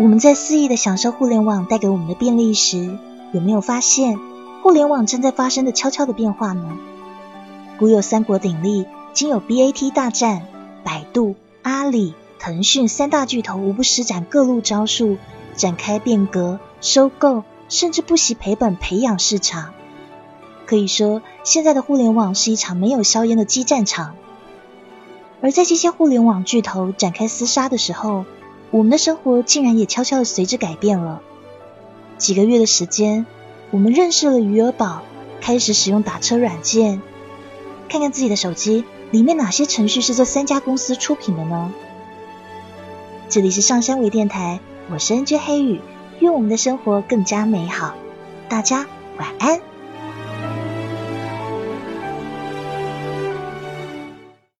我们在肆意的享受互联网带给我们的便利时，有没有发现互联网正在发生的悄悄的变化呢？古有三国鼎立，今有 BAT 大战，百度、阿里、腾讯三大巨头无不施展各路招数，展开变革、收购，甚至不惜赔本培养市场。可以说，现在的互联网是一场没有硝烟的激战场。而在这些互联网巨头展开厮杀的时候，我们的生活竟然也悄悄的随之改变了。几个月的时间，我们认识了余额宝，开始使用打车软件。看看自己的手机里面哪些程序是这三家公司出品的呢？这里是上山微电台，我是 NJ 黑羽，愿我们的生活更加美好。大家晚安。